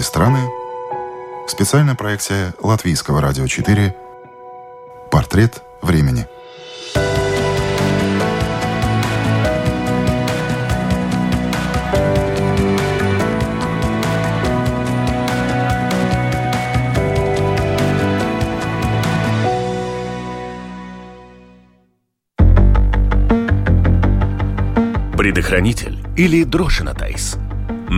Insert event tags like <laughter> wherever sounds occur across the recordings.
другие страны. Специальная проекция Латвийского радио 4 «Портрет времени». Предохранитель или Дрошинатайс.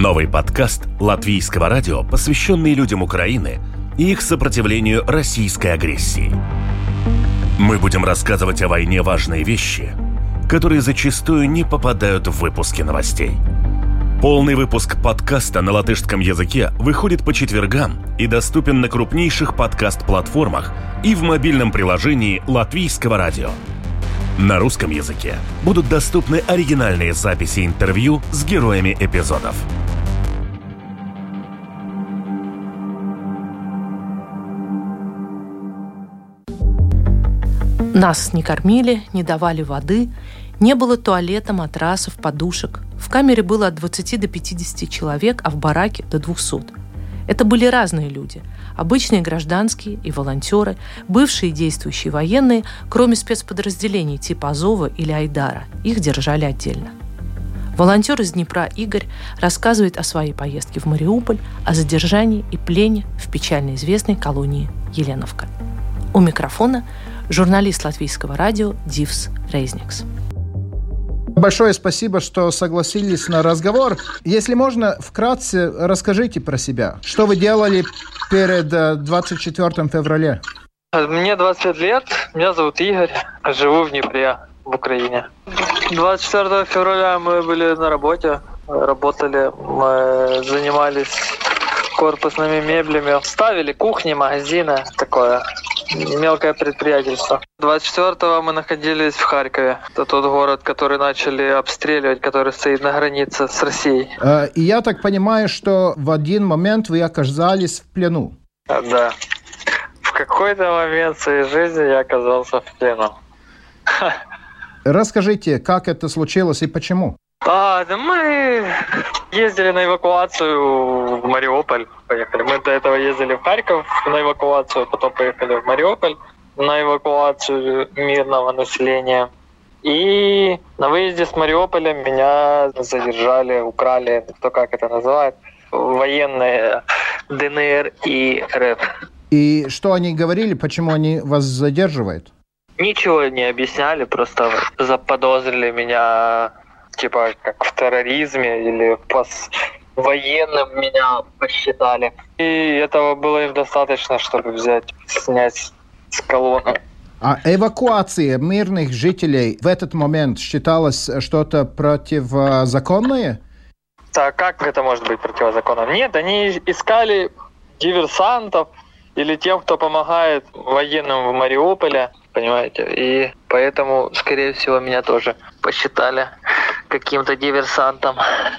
Новый подкаст латвийского радио, посвященный людям Украины и их сопротивлению российской агрессии. Мы будем рассказывать о войне важные вещи, которые зачастую не попадают в выпуски новостей. Полный выпуск подкаста на латышском языке выходит по четвергам и доступен на крупнейших подкаст-платформах и в мобильном приложении Латвийского радио – на русском языке будут доступны оригинальные записи интервью с героями эпизодов. Нас не кормили, не давали воды, не было туалета, матрасов, подушек. В камере было от 20 до 50 человек, а в бараке до 200. Это были разные люди. Обычные гражданские и волонтеры, бывшие действующие военные, кроме спецподразделений типа Азова или Айдара. Их держали отдельно. Волонтер из Днепра Игорь рассказывает о своей поездке в Мариуполь, о задержании и плене в печально известной колонии Еленовка. У микрофона журналист латвийского радио Дивс Рейзникс. Большое спасибо, что согласились на разговор. Если можно, вкратце расскажите про себя. Что вы делали перед 24 э, февраля? Мне 25 лет, меня зовут Игорь, живу в Днепре, в Украине. 24 февраля мы были на работе, работали, мы занимались корпусными меблями, ставили кухни, магазины, такое мелкое предприятельство. 24-го мы находились в Харькове. Это тот город, который начали обстреливать, который стоит на границе с Россией. Э, и я так понимаю, что в один момент вы оказались в плену. Да. В какой-то момент своей жизни я оказался в плену. <laughs> Расскажите, как это случилось и почему? А, да мы ездили на эвакуацию в Мариуполь. Поехали. Мы до этого ездили в Харьков на эвакуацию, потом поехали в Мариуполь на эвакуацию мирного населения. И на выезде с Мариуполя меня задержали, украли, кто как это называет, военные ДНР и РФ. И что они говорили, почему они вас задерживают? Ничего не объясняли, просто заподозрили меня типа как в терроризме или пос военным меня посчитали. И этого было им достаточно, чтобы взять, снять с колонны. А эвакуация мирных жителей в этот момент считалось что-то противозаконное? Так как это может быть противозаконным? Нет, они искали диверсантов или тем, кто помогает военным в Мариуполе, понимаете? И поэтому, скорее всего, меня тоже посчитали каким-то диверсантом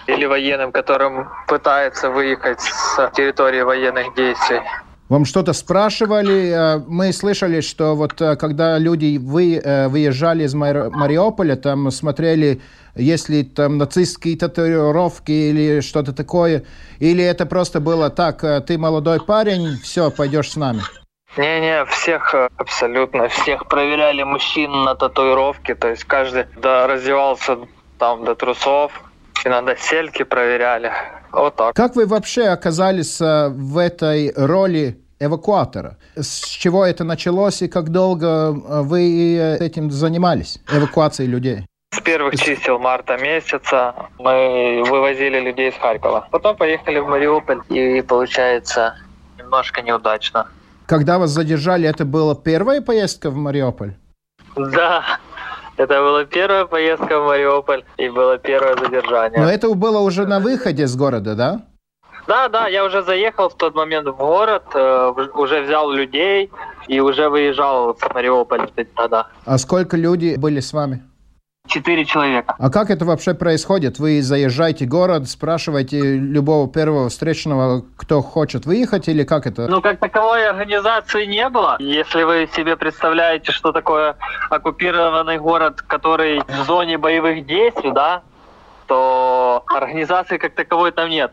или военным, которым пытается выехать с территории военных действий. Вам что-то спрашивали? Э, мы слышали, что вот э, когда люди вы, э, выезжали из Мариуполя, там смотрели, есть ли там нацистские татуировки или что-то такое, или это просто было так, ты молодой парень, все, пойдешь с нами? Не-не, всех абсолютно, всех проверяли мужчин на татуировки, то есть каждый да, раздевался там до трусов. Иногда сельки проверяли. Вот так. Как вы вообще оказались э, в этой роли эвакуатора? С чего это началось и как долго э, вы э, этим занимались, эвакуацией людей? С первых чисел марта месяца мы вывозили людей из Харькова. Потом поехали в Мариуполь, и получается немножко неудачно. Когда вас задержали, это была первая поездка в Мариуполь? Да, это была первая поездка в Мариуполь и было первое задержание. Но это было уже на выходе с города, да? Да, да, я уже заехал в тот момент в город, э, уже взял людей и уже выезжал в Мариуполь тогда. А сколько людей были с вами? Четыре человека. А как это вообще происходит? Вы заезжаете в город, спрашиваете любого первого встречного, кто хочет выехать, или как это? Ну, как таковой организации не было. Если вы себе представляете, что такое оккупированный город, который в зоне боевых действий, да, то организации как таковой там нет.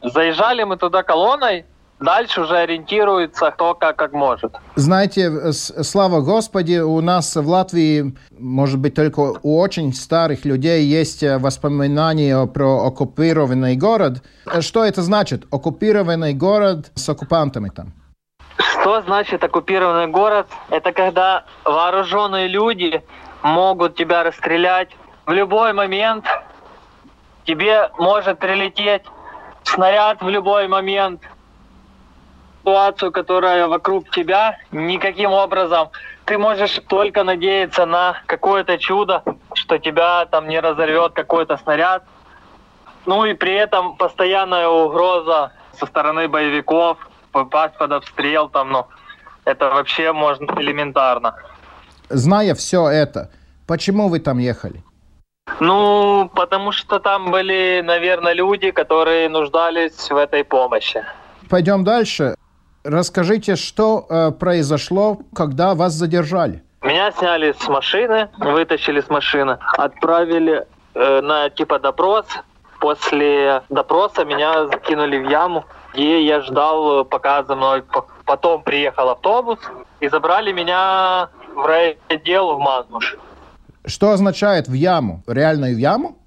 заезжали мы туда колонной, Дальше уже ориентируется кто как, как может. Знаете, слава Господи, у нас в Латвии, может быть, только у очень старых людей есть э, воспоминания про оккупированный город. Что это значит? Оккупированный город с оккупантами там? Что значит оккупированный город? Это когда вооруженные люди могут тебя расстрелять в любой момент. Тебе может прилететь снаряд в любой момент – ситуацию, которая вокруг тебя, никаким образом ты можешь только надеяться на какое-то чудо, что тебя там не разорвет какой-то снаряд. Ну и при этом постоянная угроза со стороны боевиков, попасть под обстрел там, ну, это вообще можно элементарно. Зная все это, почему вы там ехали? Ну, потому что там были, наверное, люди, которые нуждались в этой помощи. Пойдем дальше. Расскажите, что э, произошло, когда вас задержали? Меня сняли с машины, вытащили с машины, отправили э, на типа допрос. После допроса меня закинули в яму, где я ждал, пока за мной потом приехал автобус и забрали меня в райотдел в Мазмуш. Что означает в яму? Реальную яму?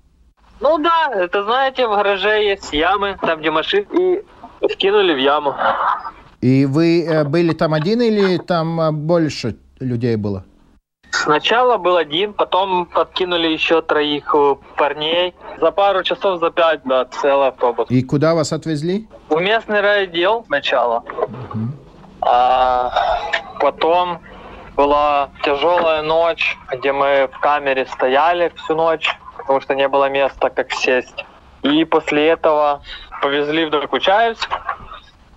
Ну да, это знаете, в гараже есть ямы, там где машины, и скинули в яму. И вы э, были там один или там э, больше людей было? Сначала был один, потом подкинули еще троих э, парней. За пару часов, за пять, да, целый автобус. И куда вас отвезли? В местный райотдел сначала. Угу. А потом была тяжелая ночь, где мы в камере стояли всю ночь, потому что не было места, как сесть. И после этого повезли в Докучаевск,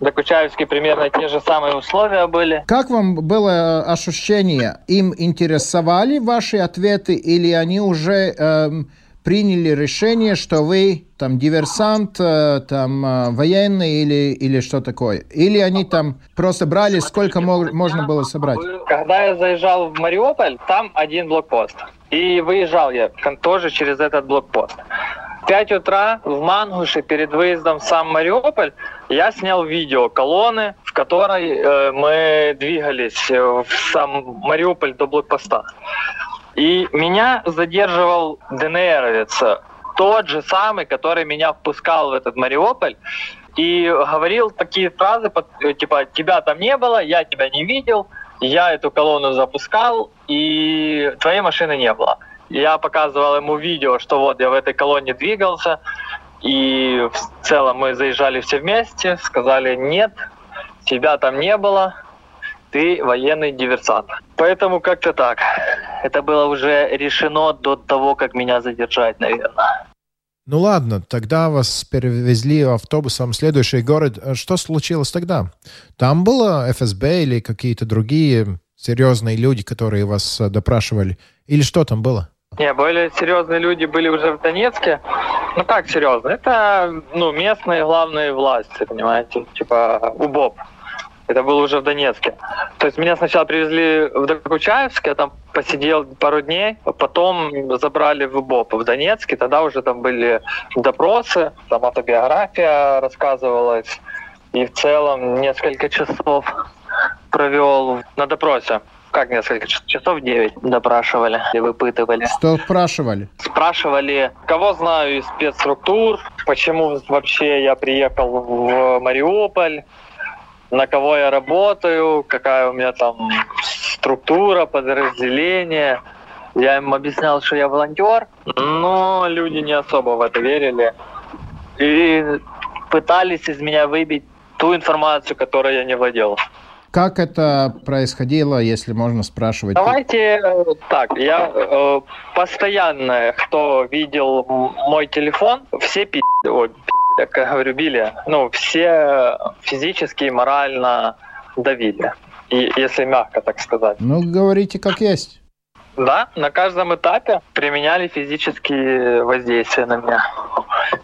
Докучаевске примерно те же самые условия были. Как вам было ощущение? Им интересовали ваши ответы или они уже эм, приняли решение, что вы там диверсант, э, там э, военный или, или что такое? Или они там просто брали, сколько мог, можно было собрать? Когда я заезжал в Мариуполь, там один блокпост. И выезжал я тоже через этот блокпост. 5 утра в Мангуше перед выездом в сам Мариуполь я снял видео колонны, в которой э, мы двигались э, в сам Мариуполь до блокпоста. И меня задерживал ДНРовец, тот же самый, который меня впускал в этот Мариуполь и говорил такие фразы, э, типа «тебя там не было, я тебя не видел, я эту колонну запускал, и твоей машины не было». Я показывал ему видео, что вот я в этой колонне двигался, и в целом мы заезжали все вместе, сказали нет, тебя там не было, ты военный диверсант. Поэтому как-то так. Это было уже решено до того, как меня задержать, наверное. Ну ладно, тогда вас перевезли автобусом в следующий город. Что случилось тогда? Там было ФСБ или какие-то другие серьезные люди, которые вас допрашивали? Или что там было? Не, более серьезные люди были уже в Донецке. Ну как серьезно? Это ну, местные главные власти, понимаете, типа УБОП. Это было уже в Донецке. То есть меня сначала привезли в Докучаевск, я там посидел пару дней, потом забрали в УБОП в Донецке, тогда уже там были допросы, там автобиография рассказывалась, и в целом несколько часов провел на допросе как несколько часов, 9 допрашивали и выпытывали. Что спрашивали? Спрашивали, кого знаю из спецструктур, почему вообще я приехал в Мариуполь, на кого я работаю, какая у меня там структура, подразделение. Я им объяснял, что я волонтер, но люди не особо в это верили. И пытались из меня выбить ту информацию, которой я не владел. Как это происходило, если можно спрашивать? Давайте э, так, я э, постоянно, кто видел мой телефон, все пи***, ой, пи***, как говорю, били, ну, все физически и морально давили, и, если мягко так сказать. Ну, говорите как есть. Да, на каждом этапе применяли физические воздействия на меня.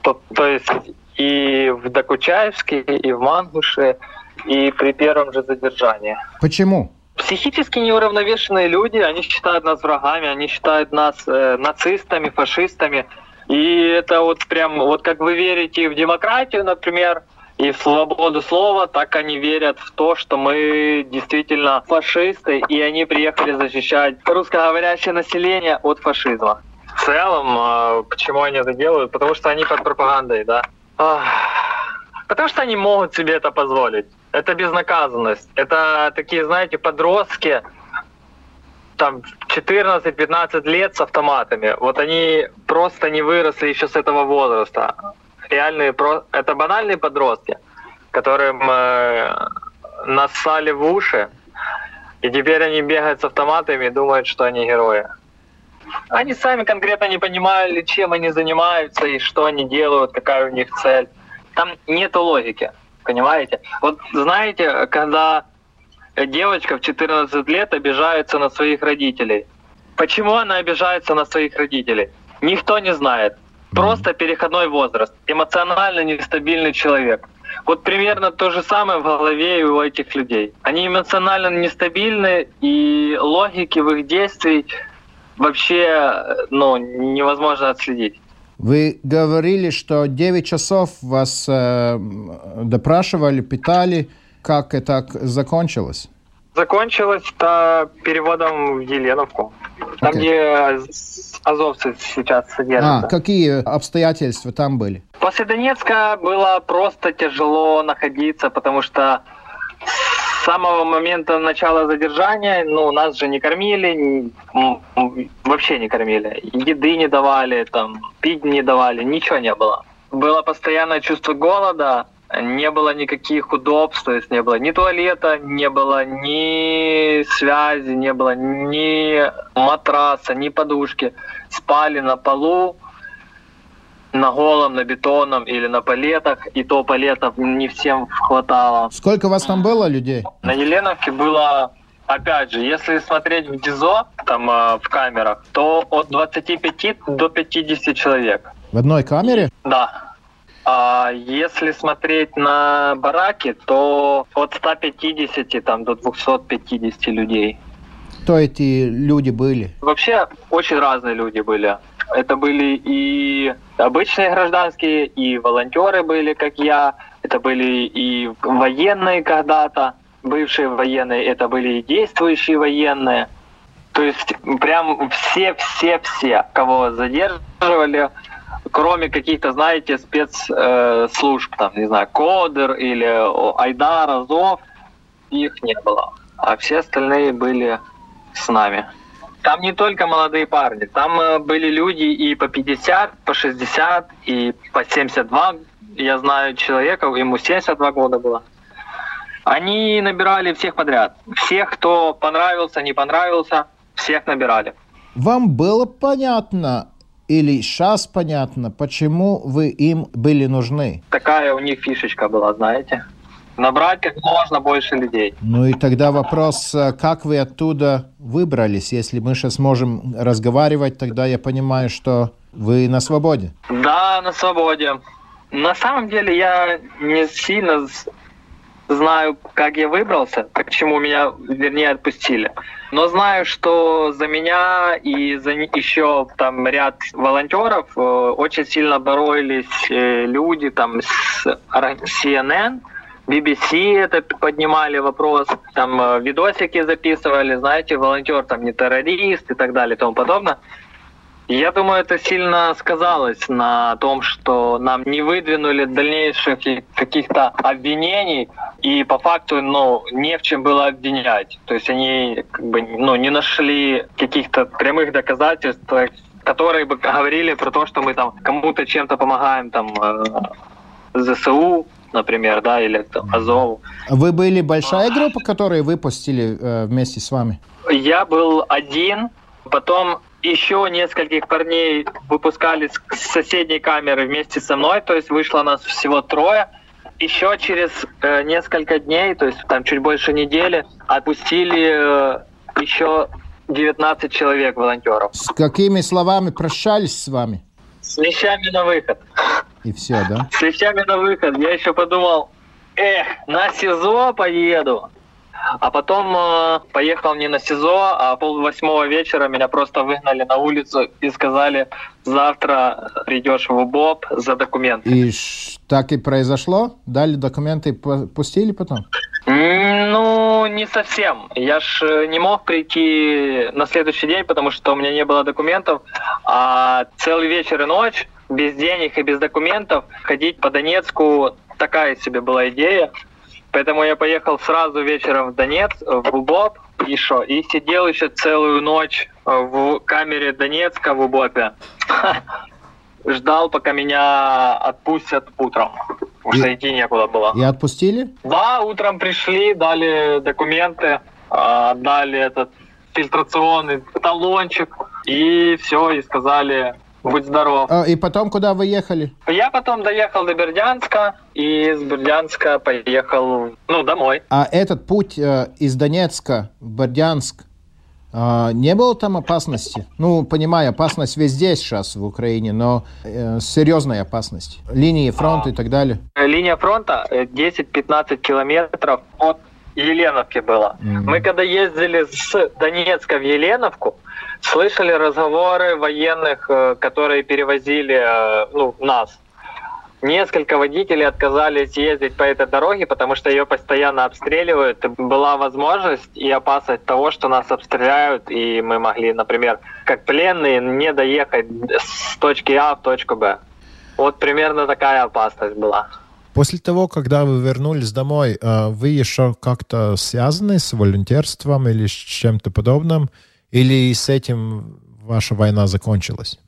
То, то есть и в Докучаевске, и в Мангуше, и при первом же задержании. Почему? Психически неуравновешенные люди, они считают нас врагами, они считают нас э, нацистами, фашистами. И это вот прям, вот как вы верите в демократию, например, и в свободу слова, так они верят в то, что мы действительно фашисты, и они приехали защищать русскоговорящее население от фашизма. В целом, а, почему они это делают? Потому что они под пропагандой, да. Потому что они могут себе это позволить. Это безнаказанность. Это такие, знаете, подростки, там 14-15 лет с автоматами. Вот они просто не выросли еще с этого возраста реальные, это банальные подростки, которым э, нассали в уши, и теперь они бегают с автоматами и думают, что они герои. Они сами конкретно не понимали, чем они занимаются и что они делают, какая у них цель. Там нет логики, понимаете? Вот знаете, когда девочка в 14 лет обижается на своих родителей. Почему она обижается на своих родителей? Никто не знает. Просто переходной возраст, эмоционально нестабильный человек. Вот примерно то же самое в голове у этих людей. Они эмоционально нестабильны, и логики в их действий вообще ну, невозможно отследить. Вы говорили, что 9 часов вас э, допрашивали, питали. Как это закончилось? Закончилось это переводом в Еленовку. Там, okay. где азовцы сейчас содержатся. А, какие обстоятельства там были? После Донецка было просто тяжело находиться, потому что самого момента начала задержания, ну, нас же не кормили, вообще не кормили. Еды не давали, там, пить не давали, ничего не было. Было постоянное чувство голода, не было никаких удобств, то есть не было ни туалета, не было ни связи, не было ни матраса, ни подушки. Спали на полу, на голом, на бетонном или на палетах, и то палетов не всем хватало. Сколько вас там было людей? На Еленовке было, опять же, если смотреть в ДИЗО, там э, в камерах, то от 25 до 50 человек. В одной камере? Да. А если смотреть на бараки, то от 150 там, до 250 людей. Кто эти люди были? Вообще очень разные люди были. Это были и обычные гражданские, и волонтеры были, как я. Это были и военные когда-то, бывшие военные. Это были и действующие военные. То есть прям все-все-все, кого задерживали, кроме каких-то, знаете, спецслужб, э, там, не знаю, Кодер или Айдар, Азов, их не было. А все остальные были с нами. Там не только молодые парни, там э, были люди и по 50, по 60, и по 72. Я знаю человека, ему 72 года было. Они набирали всех подряд. Всех, кто понравился, не понравился, всех набирали. Вам было понятно, или сейчас понятно, почему вы им были нужны? Такая у них фишечка была, знаете. Набрать как можно больше людей. Ну и тогда вопрос, э, как вы оттуда выбрались? Если мы сейчас можем разговаривать, тогда я понимаю, что вы на свободе. Да, на свободе. На самом деле я не сильно знаю, как я выбрался, почему меня, вернее, отпустили. Но знаю, что за меня и за еще там ряд волонтеров э, очень сильно боролись э, люди там с CNN, BBC это поднимали вопрос, там э, видосики записывали, знаете, волонтер там не террорист и так далее и тому подобное. Я думаю, это сильно сказалось на том, что нам не выдвинули дальнейших каких-то обвинений, и по факту ну, не в чем было обвинять. То есть они как бы, ну, не нашли каких-то прямых доказательств, которые бы говорили про то, что мы там кому-то чем-то помогаем, там, э, ЗСУ, например, да, или там, Азову. Вы были большая группа, которые выпустили э, вместе с вами? Я был один, потом еще нескольких парней выпускали с соседней камеры вместе со мной, то есть вышло нас всего трое. Еще через э, несколько дней, то есть там чуть больше недели, отпустили э, еще 19 человек волонтеров. С какими словами прощались с вами? С вещами на выход. И все, да? <laughs> С вещами на выход. Я еще подумал, эх, на СИЗО поеду. А потом э, поехал не на СИЗО, а пол восьмого вечера меня просто выгнали на улицу и сказали, завтра придешь в УБОП за документ. И так и произошло? Дали документы и пустили потом? Ну, не совсем. Я ж э, не мог прийти на следующий день, потому что у меня не было документов. А целый вечер и ночь без денег и без документов ходить по Донецку такая себе была идея. Поэтому я поехал сразу вечером в Донецк, в УБОП, и что? И сидел еще целую ночь в камере Донецка в УБОПе. <laughs> Ждал, пока меня отпустят утром. Потому что идти некуда было. И отпустили? Да, утром пришли, дали документы, а, дали этот фильтрационный талончик, и все, и сказали, будь здоров. А, и потом куда вы ехали? Я потом доехал до Бердянска, и из Бердянска поехал, ну, домой. А этот путь э, из Донецка в Бердянск, а, не было там опасности? Ну, понимаю, опасность везде сейчас в Украине, но э, серьезная опасность. Линии фронта и так далее. Линия фронта 10-15 э, километров от Еленовки было. Mm-hmm. Мы когда ездили с Донецка в Еленовку, слышали разговоры военных, э, которые перевозили э, ну, нас Несколько водителей отказались ездить по этой дороге, потому что ее постоянно обстреливают. Была возможность и опасность того, что нас обстреляют, и мы могли, например, как пленные, не доехать с точки А в точку Б. Вот примерно такая опасность была. После того, когда вы вернулись домой, э, вы еще как-то связаны с волонтерством или с чем-то подобным? Или с этим ваша война закончилась?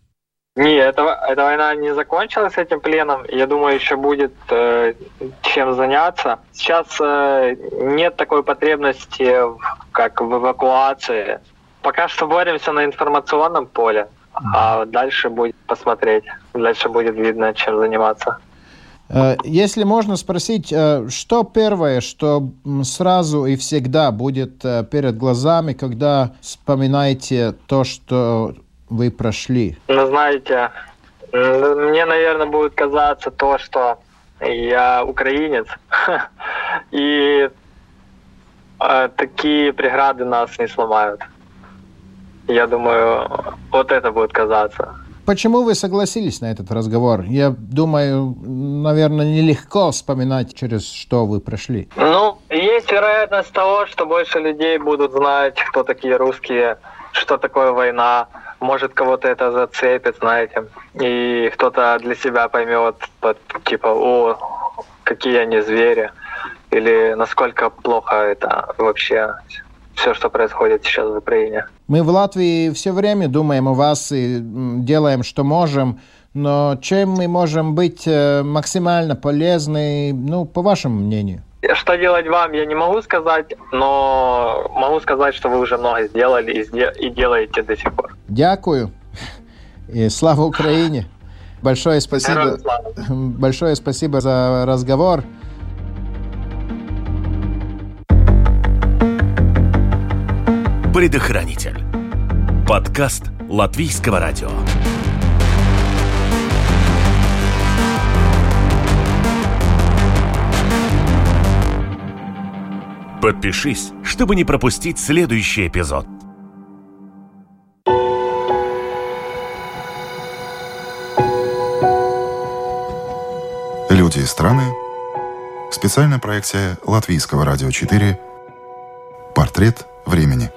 Не, эта, эта война не закончилась этим пленом. Я думаю, еще будет э, чем заняться. Сейчас э, нет такой потребности, как в эвакуации. Пока что боремся на информационном поле, а дальше будет посмотреть. Дальше будет видно, чем заниматься. Э, если можно спросить, э, что первое, что сразу и всегда будет э, перед глазами, когда вспоминаете то, что вы прошли? Ну, знаете, мне, наверное, будет казаться то, что я украинец, <laughs> и э, такие преграды нас не сломают. Я думаю, вот это будет казаться. Почему вы согласились на этот разговор? Я думаю, наверное, нелегко вспоминать, через что вы прошли. Ну, есть вероятность того, что больше людей будут знать, кто такие русские, что такое война, может кого-то это зацепит, знаете, и кто-то для себя поймет, типа, о, какие они звери, или насколько плохо это вообще все, что происходит сейчас в Украине. Мы в Латвии все время думаем о вас и делаем, что можем, но чем мы можем быть э, максимально полезны, ну, по вашему мнению? Что делать вам, я не могу сказать, но могу сказать, что вы уже много сделали и, и делаете до сих пор. Дякую. И слава Украине. Большое спасибо. Большое спасибо за разговор. Предохранитель. Подкаст Латвийского радио. Подпишись, чтобы не пропустить следующий эпизод. Люди и страны. Специальная проекция Латвийского радио 4. Портрет времени.